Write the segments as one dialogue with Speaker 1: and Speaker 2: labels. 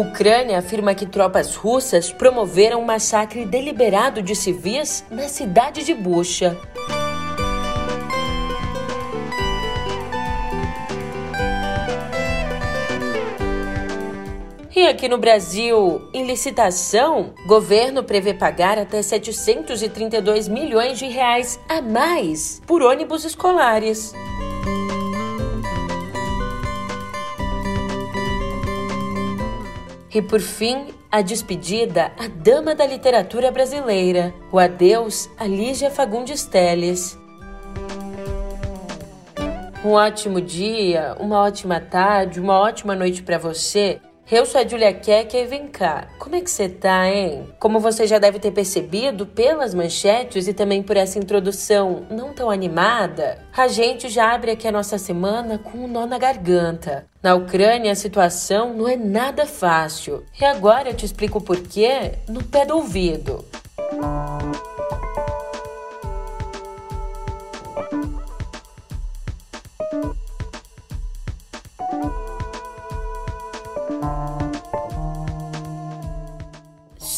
Speaker 1: Ucrânia afirma que tropas russas promoveram um massacre deliberado de civis na cidade de Bucha. E aqui no Brasil, em licitação, governo prevê pagar até 732 milhões de reais a mais por ônibus escolares. E por fim, a despedida à dama da literatura brasileira, o adeus a Lígia Fagundes Telles. Um ótimo dia, uma ótima tarde, uma ótima noite para você. Eu sou a Julia Keck e vem cá, como é que você tá, hein? Como você já deve ter percebido pelas manchetes e também por essa introdução não tão animada, a gente já abre aqui a nossa semana com um nó na garganta. Na Ucrânia a situação não é nada fácil. E agora eu te explico o porquê no pé do ouvido.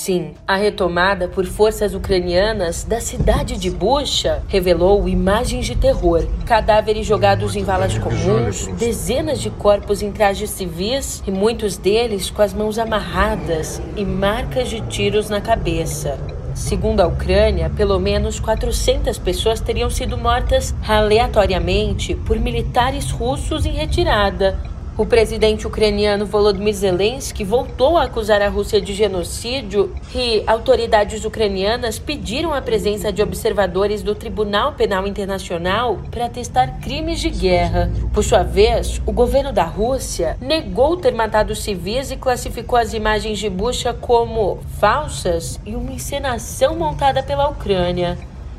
Speaker 1: Sim, a retomada por forças ucranianas da cidade de Bucha revelou imagens de terror, cadáveres jogados em valas comuns, dezenas de corpos em trajes civis e muitos deles com as mãos amarradas e marcas de tiros na cabeça. Segundo a Ucrânia, pelo menos 400 pessoas teriam sido mortas aleatoriamente por militares russos em retirada, o presidente ucraniano Volodymyr Zelensky voltou a acusar a Rússia de genocídio e autoridades ucranianas pediram a presença de observadores do Tribunal Penal Internacional para testar crimes de guerra. Por sua vez, o governo da Rússia negou ter matado civis e classificou as imagens de Bucha como falsas e uma encenação montada pela Ucrânia.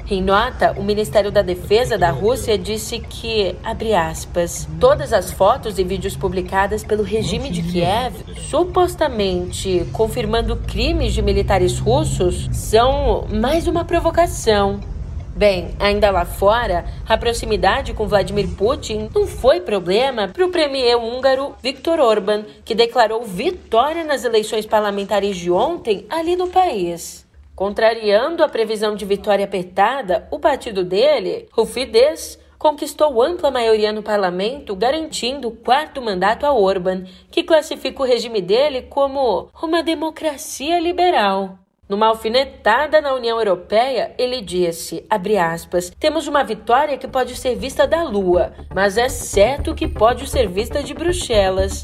Speaker 1: Em nota, o Ministério da Defesa da Rússia disse que, abre aspas, todas as fotos e vídeos publicadas pelo regime de Kiev, supostamente confirmando crimes de militares russos, são mais uma provocação. Bem, ainda lá fora, a proximidade com Vladimir Putin não foi problema para o premier húngaro Viktor Orban, que declarou vitória nas eleições parlamentares de ontem ali no país. Contrariando a previsão de vitória apertada, o partido dele, o Fidesz, conquistou ampla maioria no parlamento, garantindo o quarto mandato a Orban, que classifica o regime dele como uma democracia liberal. Numa alfinetada na União Europeia, ele disse, aspas, temos uma vitória que pode ser vista da Lua, mas é certo que pode ser vista de Bruxelas.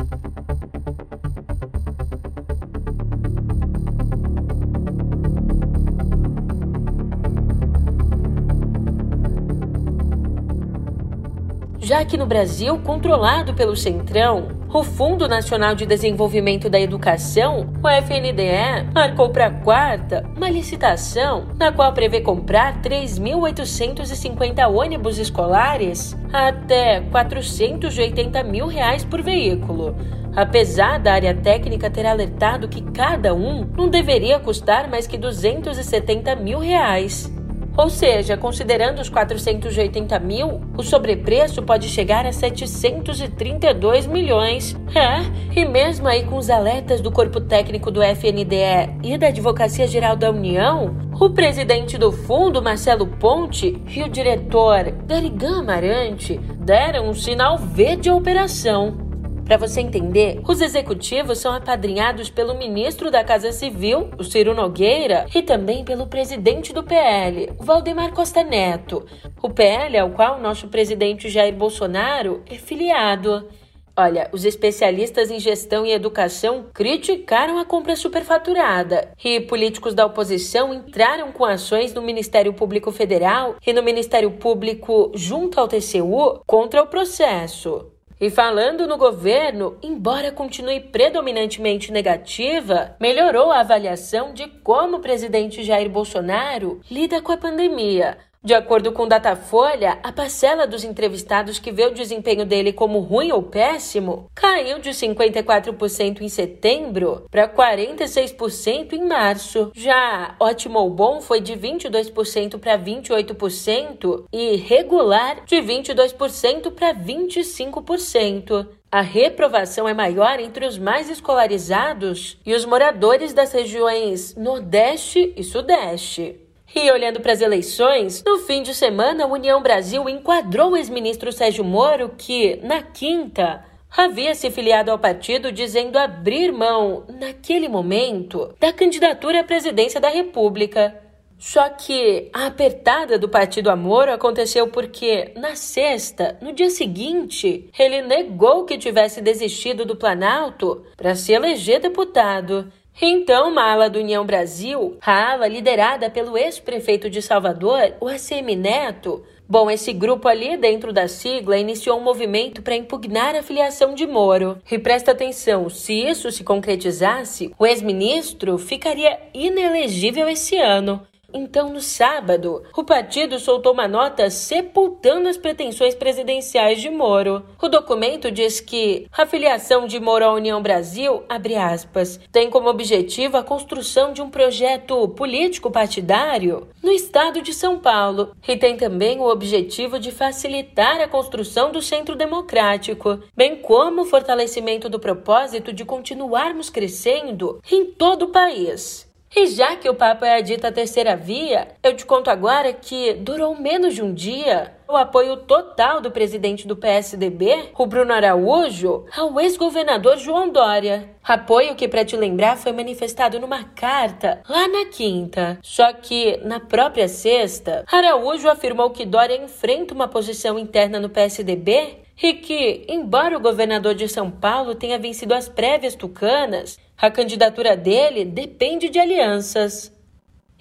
Speaker 1: Já que no Brasil, controlado pelo Centrão, o Fundo Nacional de Desenvolvimento da Educação, o FNDE, marcou para quarta uma licitação na qual prevê comprar 3.850 ônibus escolares até 480 mil reais por veículo. Apesar da área técnica ter alertado que cada um não deveria custar mais que 270 mil reais. Ou seja, considerando os 480 mil, o sobrepreço pode chegar a 732 milhões. É, e mesmo aí com os alertas do corpo técnico do FNDE e da Advocacia Geral da União, o presidente do fundo, Marcelo Ponte, e o diretor Garigan Amarante deram um sinal verde à operação. Para você entender, os executivos são apadrinhados pelo ministro da Casa Civil, o Ciro Nogueira, e também pelo presidente do PL, o Valdemar Costa Neto. O PL ao qual nosso presidente Jair Bolsonaro é filiado. Olha, os especialistas em gestão e educação criticaram a compra superfaturada e políticos da oposição entraram com ações no Ministério Público Federal e no Ministério Público junto ao TCU contra o processo. E falando no governo, embora continue predominantemente negativa, melhorou a avaliação de como o presidente Jair Bolsonaro lida com a pandemia. De acordo com Datafolha, a parcela dos entrevistados que vê o desempenho dele como ruim ou péssimo caiu de 54% em setembro para 46% em março. Já ótimo ou bom foi de 22% para 28% e regular de 22% para 25%. A reprovação é maior entre os mais escolarizados e os moradores das regiões Nordeste e Sudeste. E olhando para as eleições, no fim de semana, a União Brasil enquadrou o ex-ministro Sérgio Moro, que, na quinta, havia se filiado ao partido dizendo abrir mão, naquele momento, da candidatura à presidência da República. Só que a apertada do partido Amor aconteceu porque, na sexta, no dia seguinte, ele negou que tivesse desistido do Planalto para se eleger deputado. Então, uma ala do União Brasil, a ala liderada pelo ex-prefeito de Salvador, o ACM Neto, Bom, esse grupo ali dentro da sigla iniciou um movimento para impugnar a filiação de Moro. E presta atenção, se isso se concretizasse, o ex-ministro ficaria inelegível esse ano. Então, no sábado, o partido soltou uma nota sepultando as pretensões presidenciais de Moro. O documento diz que a filiação de Moro à União Brasil, aspas, tem como objetivo a construção de um projeto político partidário no estado de São Paulo e tem também o objetivo de facilitar a construção do centro democrático, bem como o fortalecimento do propósito de continuarmos crescendo em todo o país. E já que o papo é a dita terceira via, eu te conto agora que durou menos de um dia o apoio total do presidente do PSDB, o Bruno Araújo, ao ex-governador João Dória. Apoio que, para te lembrar, foi manifestado numa carta lá na quinta. Só que, na própria sexta, Araújo afirmou que Dória enfrenta uma posição interna no PSDB e que, embora o governador de São Paulo tenha vencido as prévias tucanas, a candidatura dele depende de alianças.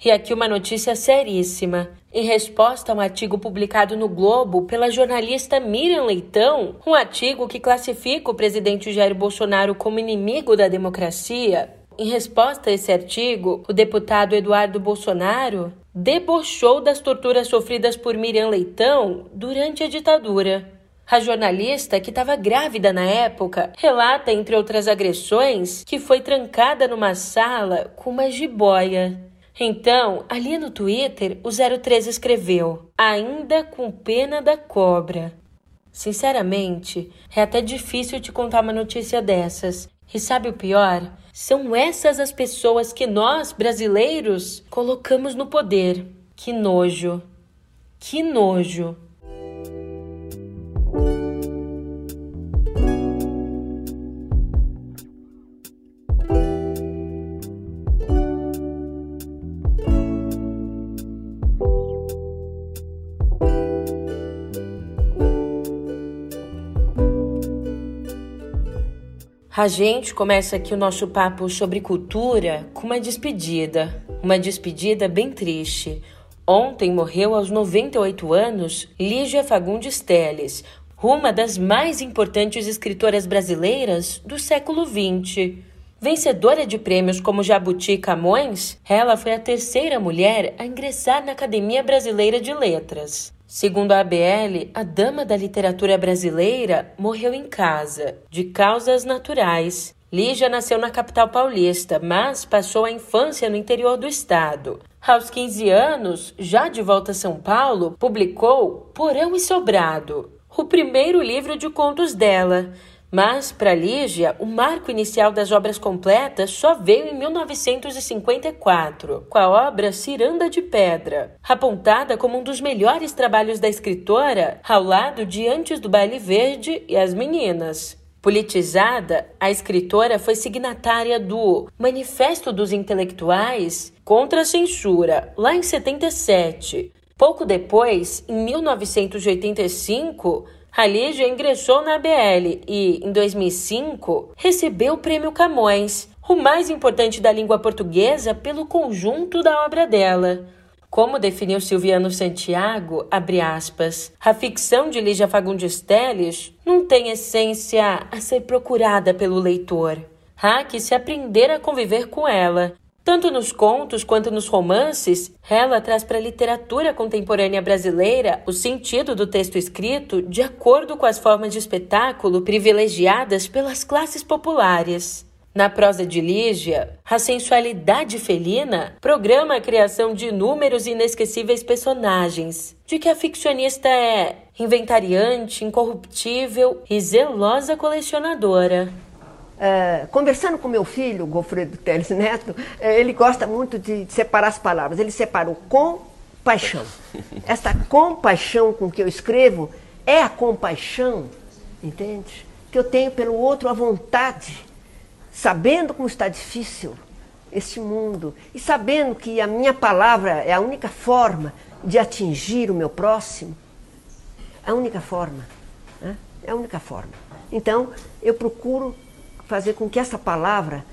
Speaker 1: E aqui uma notícia seríssima. Em resposta a um artigo publicado no Globo pela jornalista Miriam Leitão, um artigo que classifica o presidente Jair Bolsonaro como inimigo da democracia, em resposta a esse artigo, o deputado Eduardo Bolsonaro debochou das torturas sofridas por Miriam Leitão durante a ditadura. A jornalista, que estava grávida na época, relata, entre outras agressões, que foi trancada numa sala com uma jiboia. Então, ali no Twitter, o 03 escreveu: Ainda com pena da cobra. Sinceramente, é até difícil te contar uma notícia dessas. E sabe o pior? São essas as pessoas que nós, brasileiros, colocamos no poder. Que nojo. Que nojo. A gente começa aqui o nosso papo sobre cultura com uma despedida. Uma despedida bem triste. Ontem morreu aos 98 anos Lígia Fagundes Teles, uma das mais importantes escritoras brasileiras do século XX. Vencedora de prêmios como Jabuti e Camões, ela foi a terceira mulher a ingressar na Academia Brasileira de Letras. Segundo a ABL, a dama da literatura brasileira morreu em casa, de causas naturais. Lígia nasceu na capital paulista, mas passou a infância no interior do estado. Aos 15 anos, já de volta a São Paulo, publicou Porão e Sobrado, o primeiro livro de contos dela, mas, para Lígia, o marco inicial das obras completas só veio em 1954, com a obra Ciranda de Pedra, apontada como um dos melhores trabalhos da escritora, ao lado de Antes do Baile Verde e As Meninas. Politizada, a escritora foi signatária do Manifesto dos Intelectuais contra a Censura, lá em 77. Pouco depois, em 1985, a Lígia ingressou na ABL e, em 2005, recebeu o Prêmio Camões, o mais importante da língua portuguesa pelo conjunto da obra dela. Como definiu Silviano Santiago, abre aspas, a ficção de Lígia Fagundes Telles não tem essência a ser procurada pelo leitor. Há que se aprender a conviver com ela, tanto nos contos quanto nos romances, ela traz para a literatura contemporânea brasileira o sentido do texto escrito de acordo com as formas de espetáculo privilegiadas pelas classes populares. Na prosa de Lígia, a sensualidade felina programa a criação de inúmeros e inesquecíveis personagens, de que a ficcionista é inventariante, incorruptível e zelosa colecionadora.
Speaker 2: Uh, conversando com meu filho, Gofredo Teles Neto, uh, ele gosta muito de separar as palavras. Ele separou com paixão. Esta compaixão com que eu escrevo é a compaixão, entende? Que eu tenho pelo outro a vontade sabendo como está difícil este mundo e sabendo que a minha palavra é a única forma de atingir o meu próximo, a única forma, né? é a única forma. Então, eu procuro fazer com que essa palavra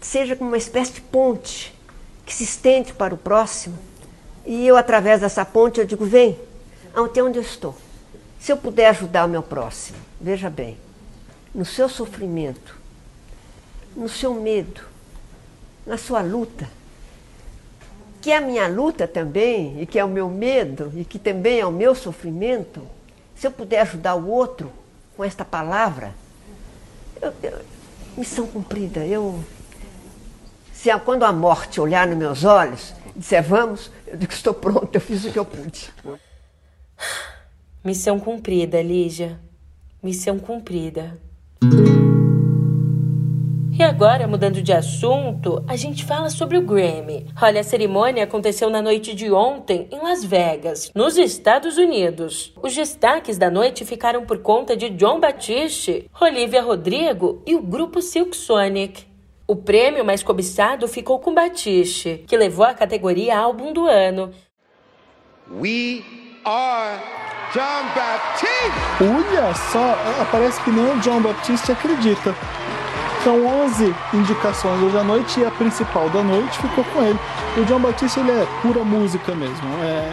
Speaker 2: seja como uma espécie de ponte que se estende para o próximo. E eu, através dessa ponte, eu digo: vem, até onde eu estou. Se eu puder ajudar o meu próximo, veja bem, no seu sofrimento, no seu medo, na sua luta, que é a minha luta também, e que é o meu medo, e que também é o meu sofrimento, se eu puder ajudar o outro com esta palavra, eu, eu, missão cumprida. Eu, se a, quando a morte olhar nos meus olhos e disser vamos, eu digo estou pronto, eu fiz o que eu pude.
Speaker 1: Missão cumprida, Lígia. Missão cumprida. Agora, mudando de assunto, a gente fala sobre o Grammy. Olha, a cerimônia aconteceu na noite de ontem em Las Vegas, nos Estados Unidos. Os destaques da noite ficaram por conta de John Batiste, Olivia Rodrigo e o grupo Silk Sonic. O prêmio mais cobiçado ficou com Batiste, que levou a categoria Álbum do Ano.
Speaker 3: We are John Baptiste!
Speaker 4: Olha só, parece que nem o John Baptiste acredita. São 11 indicações hoje à noite e a principal da noite ficou com ele. O John Batista ele é pura música mesmo. É...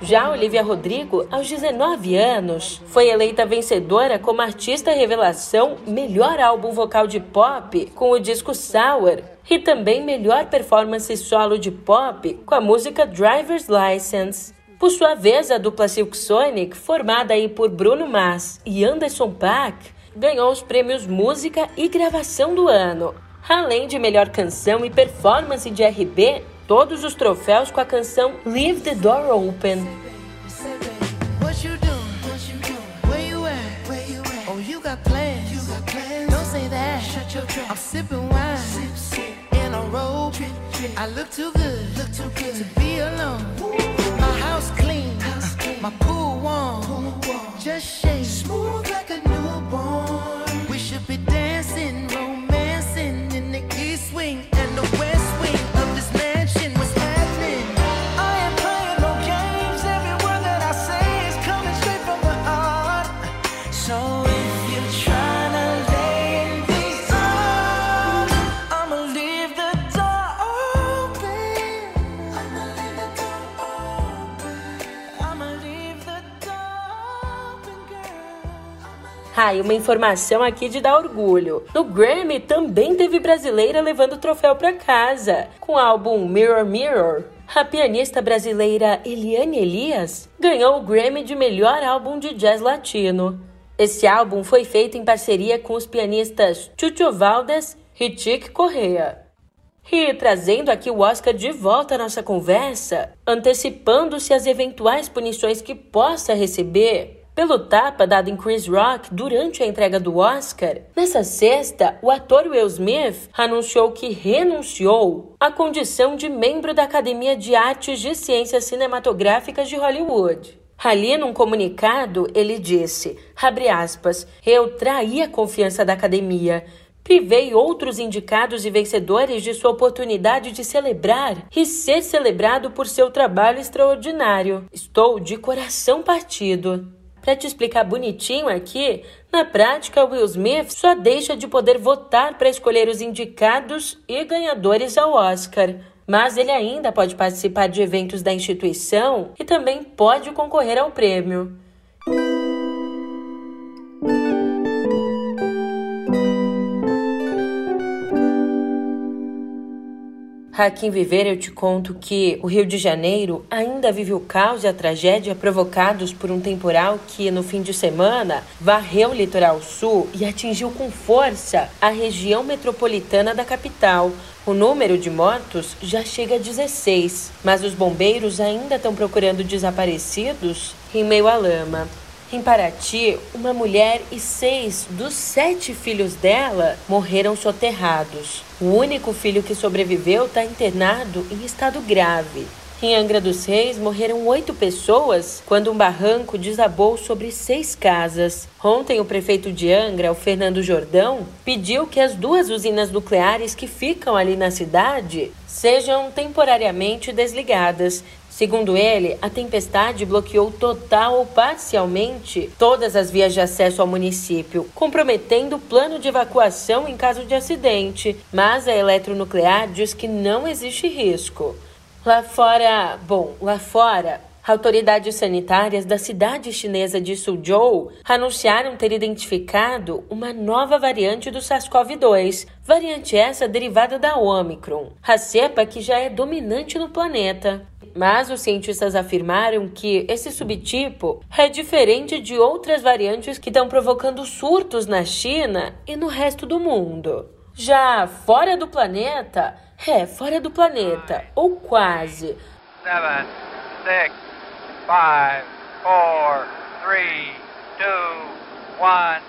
Speaker 1: Já Olivia Rodrigo, aos 19 anos, foi eleita vencedora como artista revelação melhor álbum vocal de pop com o disco Sour e também melhor performance solo de pop com a música Driver's License. Por sua vez, a dupla Silk Sonic, formada aí por Bruno Mars e Anderson Paak, ganhou os prêmios Música e Gravação do Ano. Além de melhor canção e performance de RB, todos os troféus com a canção Leave the Door Open. I look too good, look too good. To be alone. My pool one, cool just shake smooth like a newborn. We should be dancing romance. Ah, e uma informação aqui de dar orgulho. No Grammy também teve brasileira levando o troféu para casa, com o álbum Mirror Mirror. A pianista brasileira Eliane Elias ganhou o Grammy de melhor álbum de jazz latino. Esse álbum foi feito em parceria com os pianistas Chucho Valdes e Chick Correa. E trazendo aqui o Oscar de volta à nossa conversa, antecipando-se as eventuais punições que possa receber, pelo tapa dado em Chris Rock durante a entrega do Oscar, nessa sexta, o ator Will Smith anunciou que renunciou à condição de membro da Academia de Artes de Ciências Cinematográficas de Hollywood. Ali, num comunicado, ele disse, aspas, eu traí a confiança da academia, privei outros indicados e vencedores de sua oportunidade de celebrar e ser celebrado por seu trabalho extraordinário. Estou de coração partido. Para te explicar bonitinho aqui, na prática, Will Smith só deixa de poder votar para escolher os indicados e ganhadores ao Oscar. Mas ele ainda pode participar de eventos da instituição e também pode concorrer ao prêmio. Aqui em Viver eu te conto que o Rio de Janeiro ainda vive o caos e a tragédia provocados por um temporal que no fim de semana varreu o litoral sul e atingiu com força a região metropolitana da capital. O número de mortos já chega a 16, mas os bombeiros ainda estão procurando desaparecidos em meio à lama. Em Paraty, uma mulher e seis dos sete filhos dela morreram soterrados. O único filho que sobreviveu está internado em estado grave. Em Angra dos Reis, morreram oito pessoas quando um barranco desabou sobre seis casas. Ontem, o prefeito de Angra, o Fernando Jordão, pediu que as duas usinas nucleares que ficam ali na cidade sejam temporariamente desligadas Segundo ele, a tempestade bloqueou total ou parcialmente todas as vias de acesso ao município, comprometendo o plano de evacuação em caso de acidente. Mas a eletronuclear diz que não existe risco. Lá fora, bom, lá fora, Autoridades sanitárias da cidade chinesa de Suzhou anunciaram ter identificado uma nova variante do SARS-CoV-2, variante essa derivada da Omicron, a cepa que já é dominante no planeta. Mas os cientistas afirmaram que esse subtipo é diferente de outras variantes que estão provocando surtos na China e no resto do mundo. Já fora do planeta, é fora do planeta, ou quase. Seven, six, Five, four, three, two, one.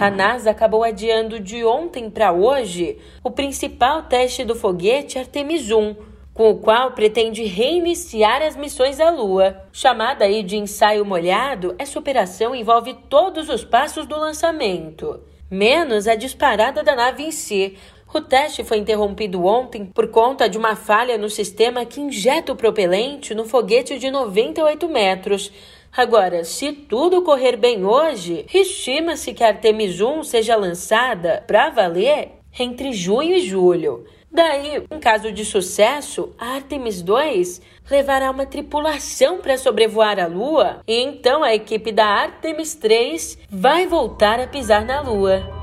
Speaker 1: A NASA acabou adiando de ontem para hoje o principal teste do foguete Artemis 1, com o qual pretende reiniciar as missões à Lua. Chamada aí de ensaio molhado, essa operação envolve todos os passos do lançamento, menos a disparada da nave em si, o teste foi interrompido ontem por conta de uma falha no sistema que injeta o propelente no foguete de 98 metros. Agora, se tudo correr bem hoje, estima-se que a Artemis 1 seja lançada para valer entre junho e julho. Daí, em caso de sucesso, a Artemis 2 levará uma tripulação para sobrevoar a Lua e então a equipe da Artemis 3 vai voltar a pisar na Lua.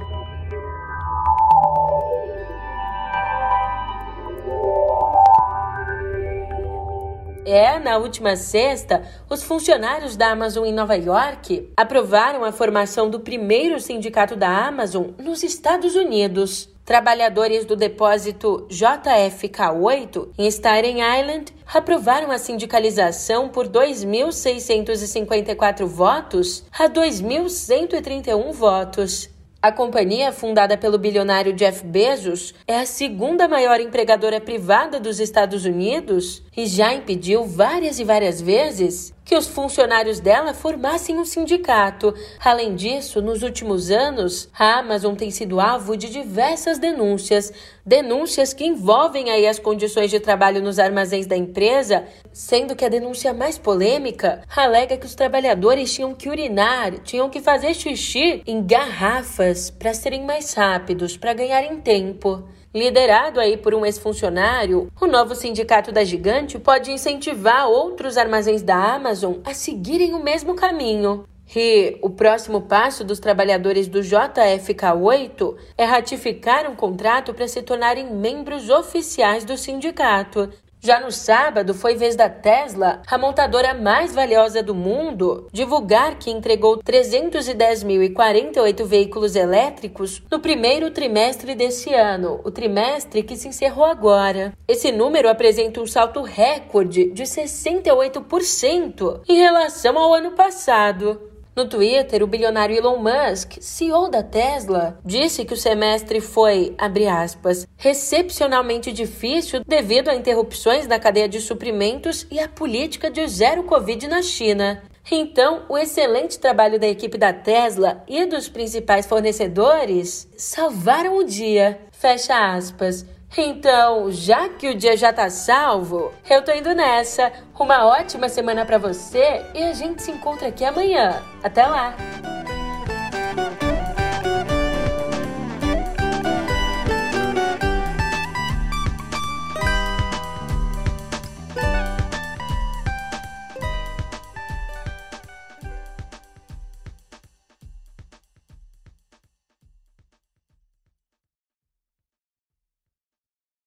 Speaker 1: É, na última sexta, os funcionários da Amazon em Nova York aprovaram a formação do primeiro sindicato da Amazon nos Estados Unidos. Trabalhadores do depósito JFK8 em Staten Island aprovaram a sindicalização por 2.654 votos a 2.131 votos. A companhia, fundada pelo bilionário Jeff Bezos, é a segunda maior empregadora privada dos Estados Unidos e já impediu várias e várias vezes que os funcionários dela formassem um sindicato. Além disso, nos últimos anos, a Amazon tem sido alvo de diversas denúncias, denúncias que envolvem aí as condições de trabalho nos armazéns da empresa, sendo que a denúncia mais polêmica alega que os trabalhadores tinham que urinar, tinham que fazer xixi em garrafas para serem mais rápidos, para ganharem tempo. Liderado aí por um ex-funcionário, o novo sindicato da gigante pode incentivar outros armazéns da Amazon a seguirem o mesmo caminho. E o próximo passo dos trabalhadores do JFK8 é ratificar um contrato para se tornarem membros oficiais do sindicato, já no sábado, foi vez da Tesla, a montadora mais valiosa do mundo, divulgar que entregou 310.048 veículos elétricos no primeiro trimestre desse ano, o trimestre que se encerrou agora. Esse número apresenta um salto recorde de 68% em relação ao ano passado. No Twitter, o bilionário Elon Musk, CEO da Tesla, disse que o semestre foi, abre aspas, excepcionalmente difícil devido a interrupções na cadeia de suprimentos e a política de zero Covid na China. Então, o excelente trabalho da equipe da Tesla e dos principais fornecedores salvaram o dia. Fecha aspas. Então, já que o dia já tá salvo, eu tô indo nessa. Uma ótima semana para você e a gente se encontra aqui amanhã. Até lá!